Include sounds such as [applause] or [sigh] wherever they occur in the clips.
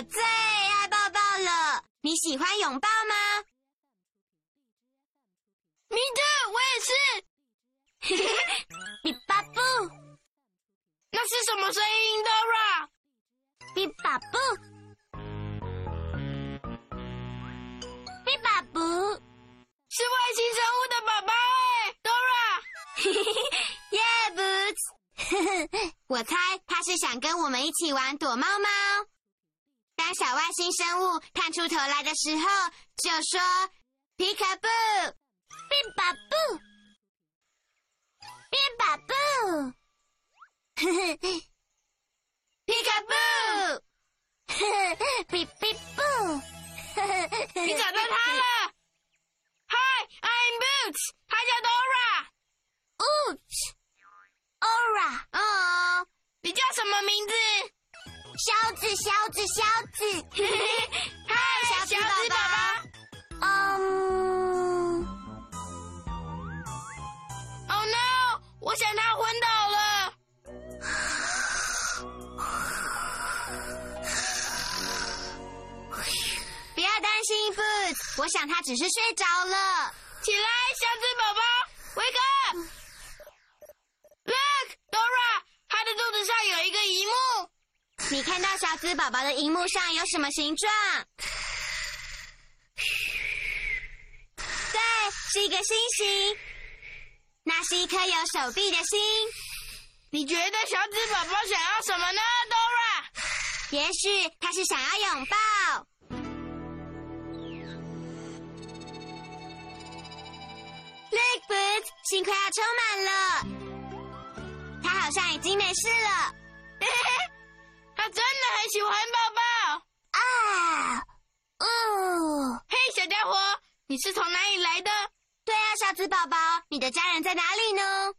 我最爱抱抱了。你喜欢拥抱吗？Me too，我也是。[laughs] 比巴布，那是什么声音，Dora？比巴布，比巴布。是外星生物的宝宝哎，Dora。[laughs] 耶，Boots！[laughs] 我猜他是想跟我们一起玩躲猫猫。当小外星生物探出头来的时候，就说 [laughs] “皮卡布，变巴布，变巴布”，皮卡布，比比布，你找到他了。Hi，I'm Boots，他叫 Dora。Oops。Ora，哦，你叫什么名字？小子，小子，小子。[laughs] 嗨，小子小子宝宝宝。嗯，Oh no！我想他昏倒了。不要担心，Boots，我想他只是睡着了。起来，小子宝子宝宝的荧幕上有什么形状？对，是一个星星。那是一颗有手臂的心。你觉得小紫宝宝想要什么呢，Dora？也许他是想要拥抱。Look, Boots，星快要充满了。他好像已经没事了。你是从哪里来的？对啊，小紫宝宝，你的家人在哪里呢？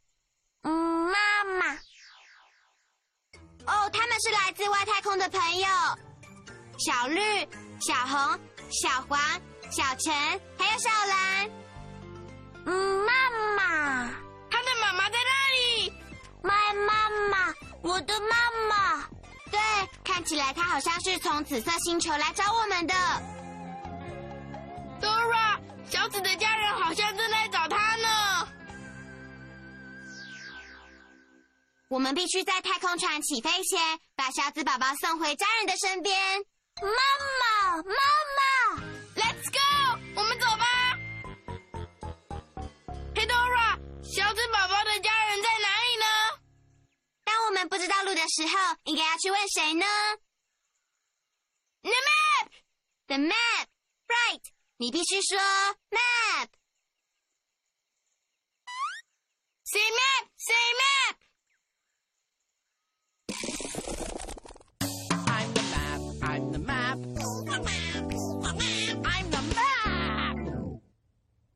嗯，妈妈。哦，他们是来自外太空的朋友，小绿、小红、小黄、小陈，还有小蓝。嗯，妈妈，他的妈妈在那里。My 妈妈，我的妈妈。对，看起来他好像是从紫色星球来找我们的。Dora，小紫的家人好像正在找他呢。我们必须在太空船起飞前，把小紫宝宝送回家人的身边。妈妈，妈妈，Let's go，我们走吧。嘿，Dora，小紫宝宝的家人在哪里呢？当我们不知道路的时候，应该要去问谁呢 The map。？The map, right？你必须说 map。Say map, say map。I'm the map. I'm the map. I'm the map.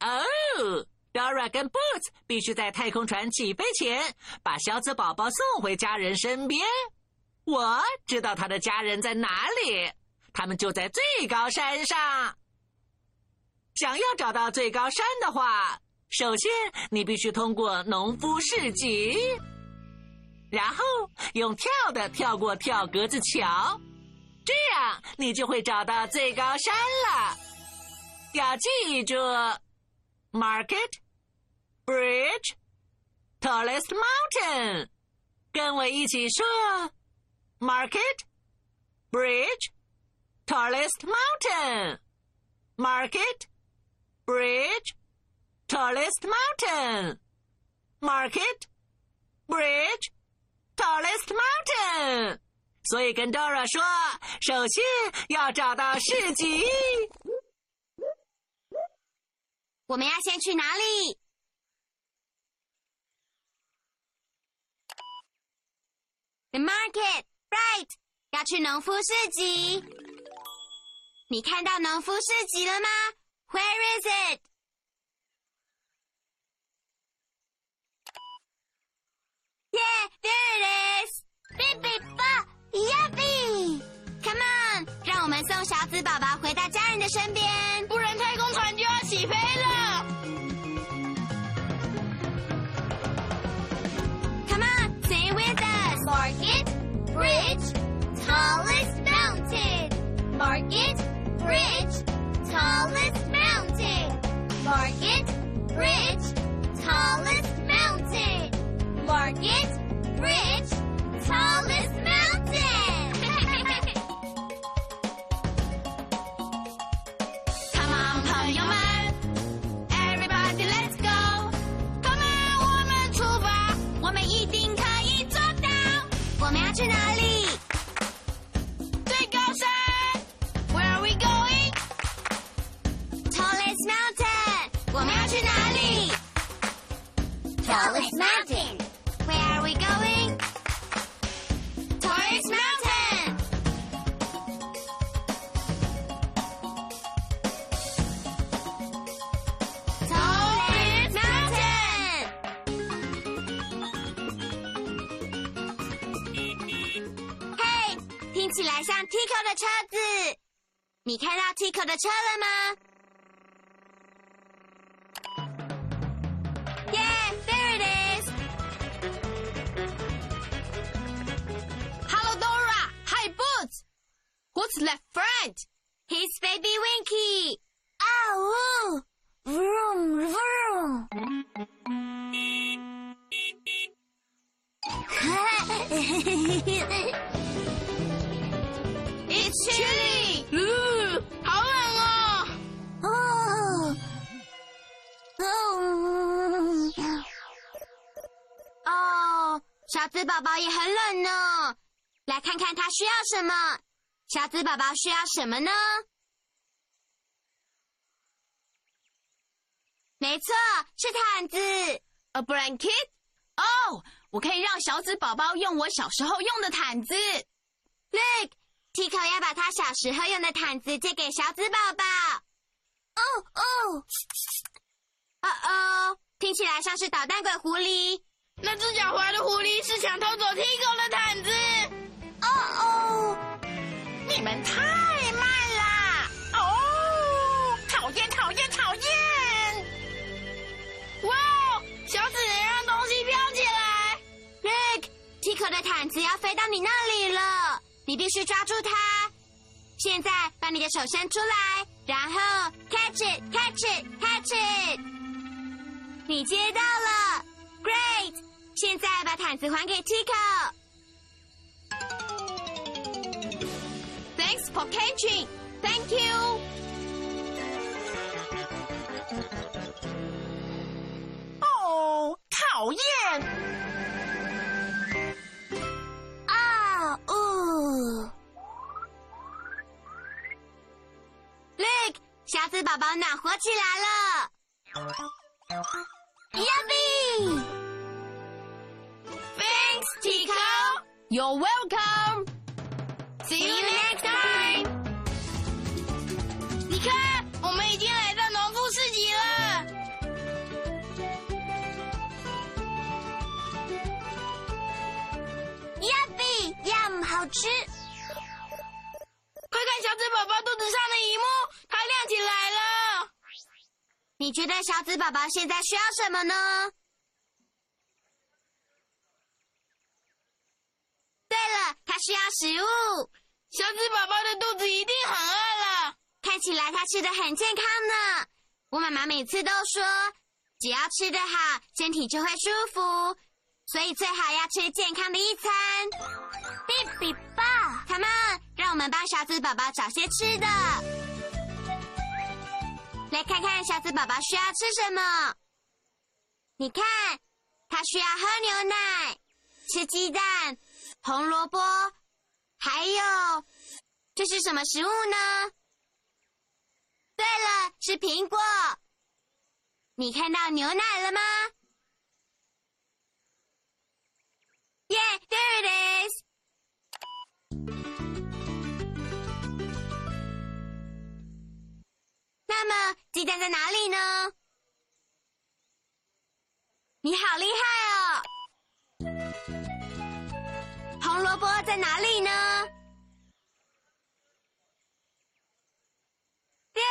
哦，Dora 跟 Boots 必须在太空船起飞前把小紫宝宝送回家人身边。我知道他的家人在哪里，他们就在最高山上。想要找到最高山的话，首先你必须通过农夫市集，然后用跳的跳过跳格子桥，这样你就会找到最高山了。要记住，Market Bridge Tallest Mountain，跟我一起说，Market Bridge Tallest mountain。market。Bridge, tallest mountain. Market, bridge, tallest mountain. 所以跟 Dora 说，首先要找到市集。我们要先去哪里？The market, right？要去农夫市集。你看到农夫市集了吗 ？Where is it？ Yeah, there it is. 哔哔吧，Yuppie! Come on，让我们送小紫宝宝回到家人的身边。不然太空船就要起飞了。 Come on, say it with us. Market, bridge, tallest mountain. Market, bridge, tallest mountain. Market, bridge, tallest mountain. Market, bridge, tallest 你看到 Tico 的车了吗？小紫宝宝也很冷呢。来看看他需要什么。小紫宝宝需要什么呢？没错，是毯子。A blanket? 哦，我可以让小紫宝宝用我小时候用的毯子。Look, Tico 要把他小时候用的毯子借给小紫宝宝。哦哦，哦哦，听起来像是捣蛋鬼狐狸。那只狡猾的狐狸是想偷走 Tico 的毯子。哦哦，你们太慢啦！哦，讨厌，讨厌，讨厌！哇，小紫人让东西飘起来。Look, Tico 的毯子要飞到你那里了，你必须抓住它。现在把你的手伸出来，然后 catch it, catch it, catch it。你接到了，Great！现在把毯子还给 Tico。Thanks for catching. Thank you. 哦，讨厌！啊呜！Look，小紫宝宝暖和起来了。Welcome. See you next time. 你看，我们已经来到农夫市集了。yummy，也唔好吃。快看小紫宝宝肚子上的一幕，它亮起来了。你觉得小紫宝宝现在需要什么呢？了，它需要食物。小紫宝宝的肚子一定很饿了。看起来它吃的很健康呢。我妈妈每次都说，只要吃得好，身体就会舒服，所以最好要吃健康的一餐。比比吧，Come on，让我们帮小紫宝宝找些吃的。来看看小紫宝宝需要吃什么。你看，他需要喝牛奶、吃鸡蛋、红萝卜，还有，这是什么食物呢？对了，是苹果。你看到牛奶了吗？Yeah, there it is. 那么鸡蛋在哪里呢？你好厉害哦！红萝卜在哪里呢？耶，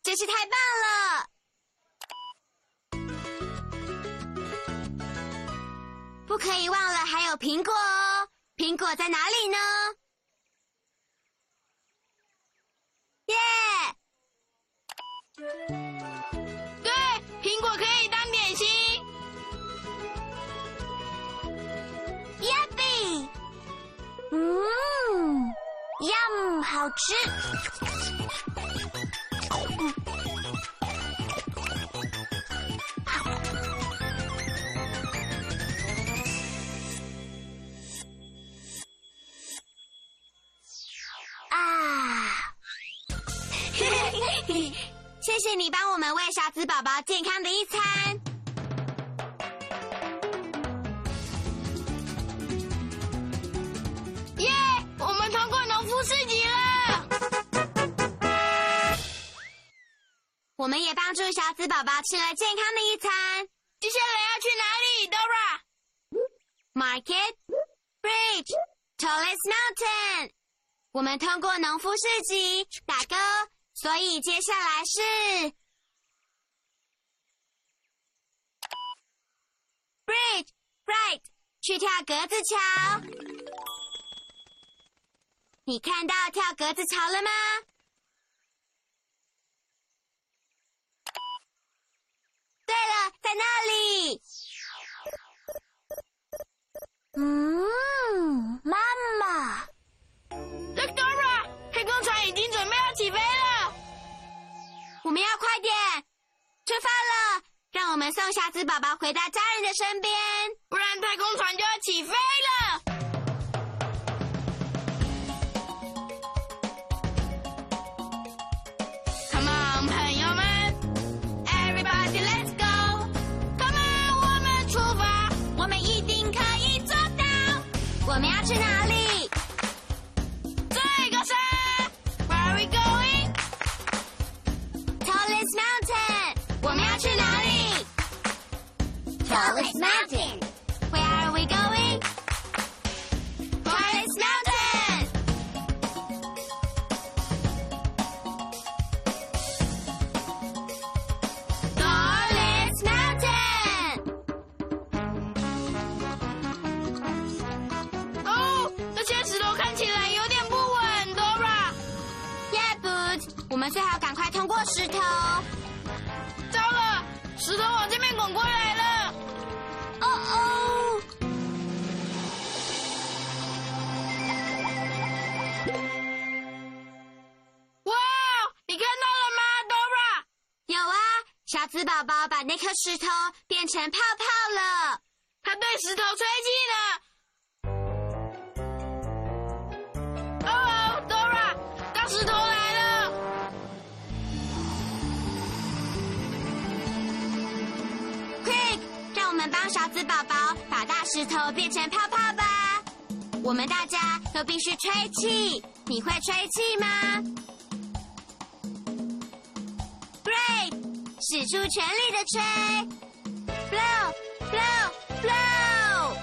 真是太棒了！不可以忘了还有苹果哦，苹果在哪里呢？耶！对，苹果可以好吃。啊！[laughs] 谢谢你帮我们喂小紫宝宝健康的一餐。我们也帮助小紫宝宝吃了健康的一餐。接下来要去哪里，Dora？Market, bridge, tallest mountain。我们通过农夫市集打勾，所以接下来是 bridge, right，去跳格子桥。你看到跳格子桥了吗？对了，在那里。嗯，妈妈 Dora，太空船已经准备要起飞了。我们要快点出发了，让我们送小子宝宝回到家人的身边。石头变成泡泡了。它被石头吹气了。哦哦，Dora，大石头来了。Quick，让我们帮勺子宝宝把大石头变成泡泡吧。我们大家都必须吹气，你会吹气吗使出全力的吹，blow blow blow。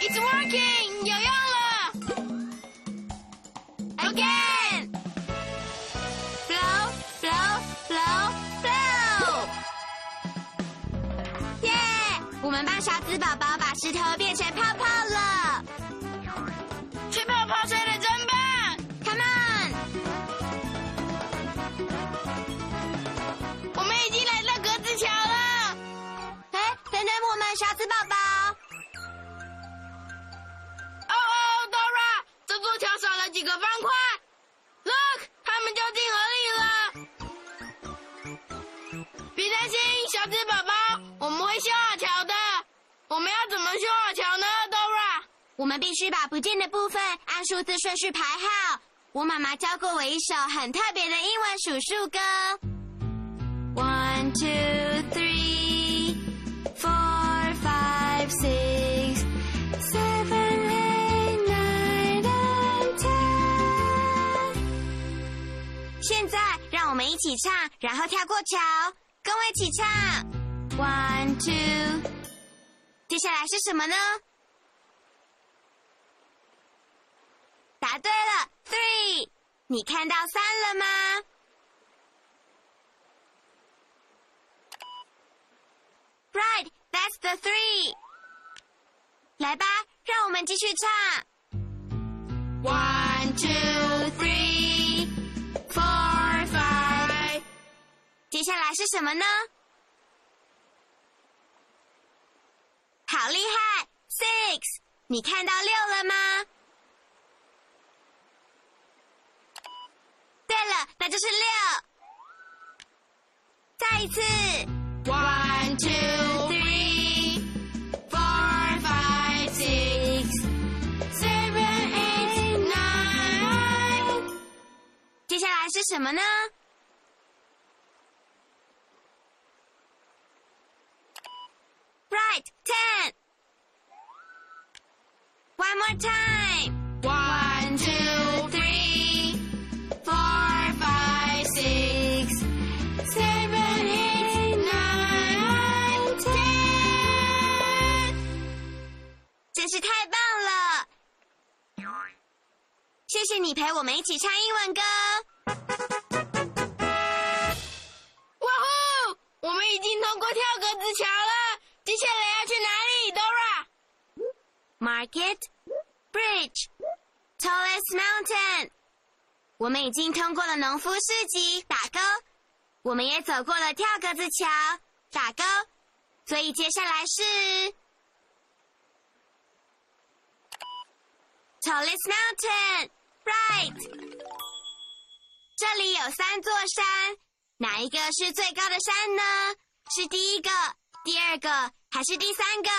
It's working，有用了。Again. Blow, blow, blow, blow. 耶！我们帮小紫宝宝把石头变成泡泡了。小子宝宝。哦哦，Dora，这座桥少了几个方块。Look，他们掉进河里了。别担心，小子宝宝，我们会修好桥的。我们要怎么修好桥呢？Dora，我们必须把不见的部分按数字顺序排好。我妈妈教过我一首很特别的英文数数歌。One，two。一起唱，然后跳过桥，跟我一起唱。One, two。接下来是什么呢？答对了，three。你看到三了吗？Right, that's the three。来吧，让我们继续唱。One, two, three, 接下来是什么呢？好厉害，six！你看到六了吗？对了，那就是六。再一次，one two three four five six seven eight nine。接下来是什么呢？Right, ten. One more time. One, two, three, four, five, six, seven, eight, nine, ten. 真是太棒了！谢谢你陪我们一起唱英文歌。哇哦！我们已经通过跳格子桥了，接下来要去哪里，Dora？Market Bridge Tallest Mountain。我们已经通过了农夫市集，打勾。我们也走过了跳格子桥，打勾。所以接下来是 Tallest Mountain，right。这里有三座山，哪一个是最高的山呢？是第一个、第二个还是第三个？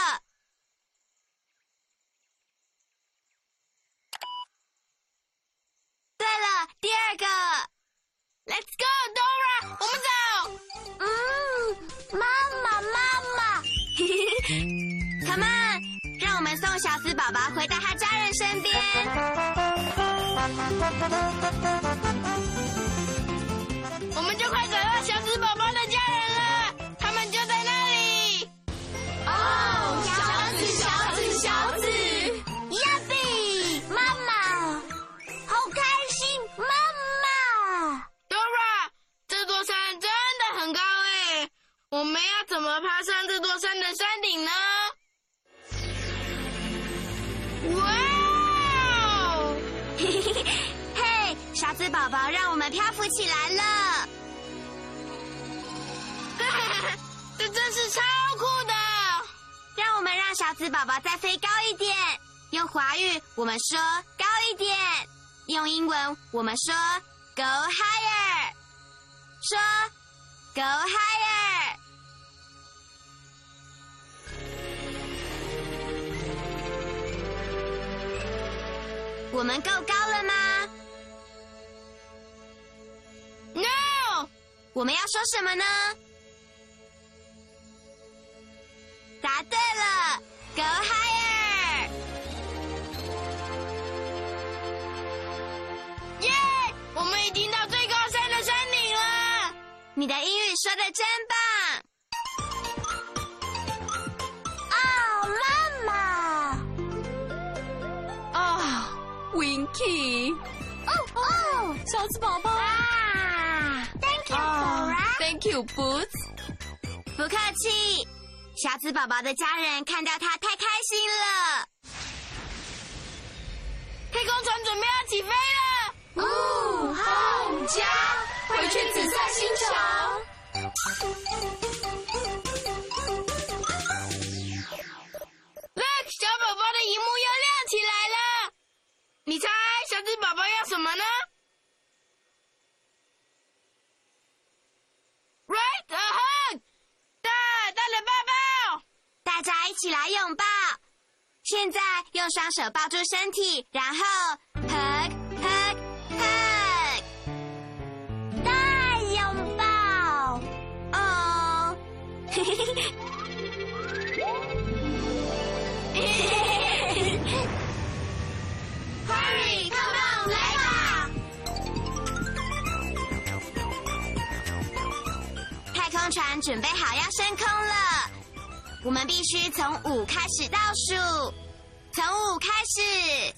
对了，第二个。Let's go, Dora，我们走。嗯，妈妈，妈妈。[laughs] Come on，让我们送小斯宝宝回到他家人身边。我们就快走到小子我们要怎么爬上这座山的山顶呢？哇哦！嘿 [laughs] 嘿嘿，嘿，小子宝宝，让我们漂浮起来了。哈哈哈，这真是超酷的！让我们让小子宝宝再飞高一点。用华语我们说高一点，用英文我们说 go higher。说 go higher。我们够高了吗？No。我们要说什么呢？答对了，Go higher！耶！我们已经到最高山的山顶了。你的英语说的真棒。哦哦，小子宝宝啊！Thank you, Dora。，Thank you Boots。不客气。小子宝宝的家人看到他太开心了。太空船准备要起飞了。哦，好家，回去紫色星球。现在用双手抱住身体，然后 hug hug hug，大拥抱。哦，嘿嘿嘿嘿。Hurry, come on，来吧！太空船准备好要升空了，我们必须从五开始倒数，从五开始。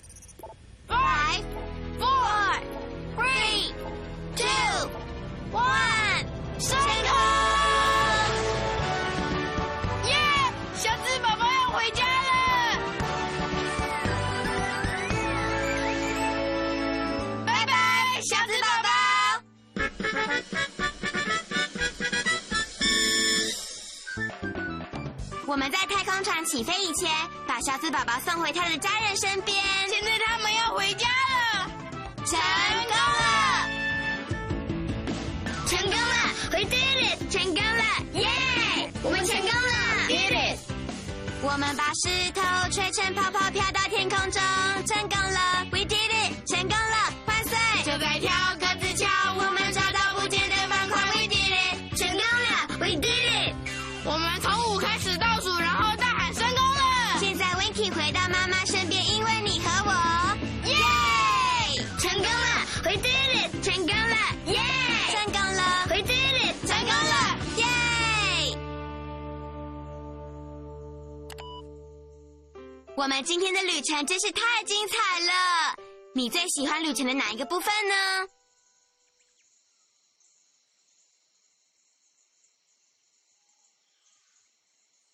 Five, four, three, two, one，我们在太空船起飞以前，把小紫宝宝送回他的家人身边。现在他们要回家了，成功了！成功了！We did it！成功了！耶！我们成功了！Did it！我们把石头吹成泡泡飘到天空中，成功了我们今天的旅程真是太精彩了！你最喜欢旅程的哪一个部分呢？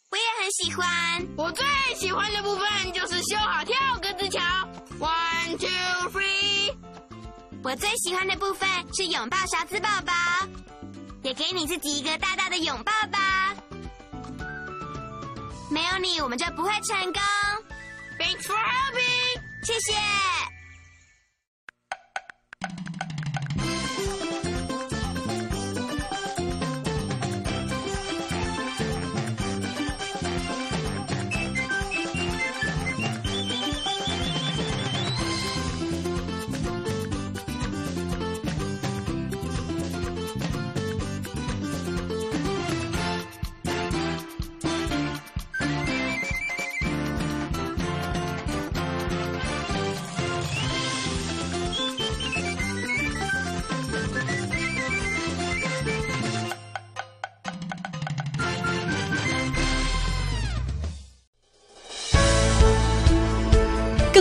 我也很喜欢。我最喜欢的部分就是修好跳格子桥。One two three，我最喜欢的部分是拥抱小子宝宝，也给你自己一个大大的拥抱吧。没有你，我们就不会成功。Thanks for helping。谢谢。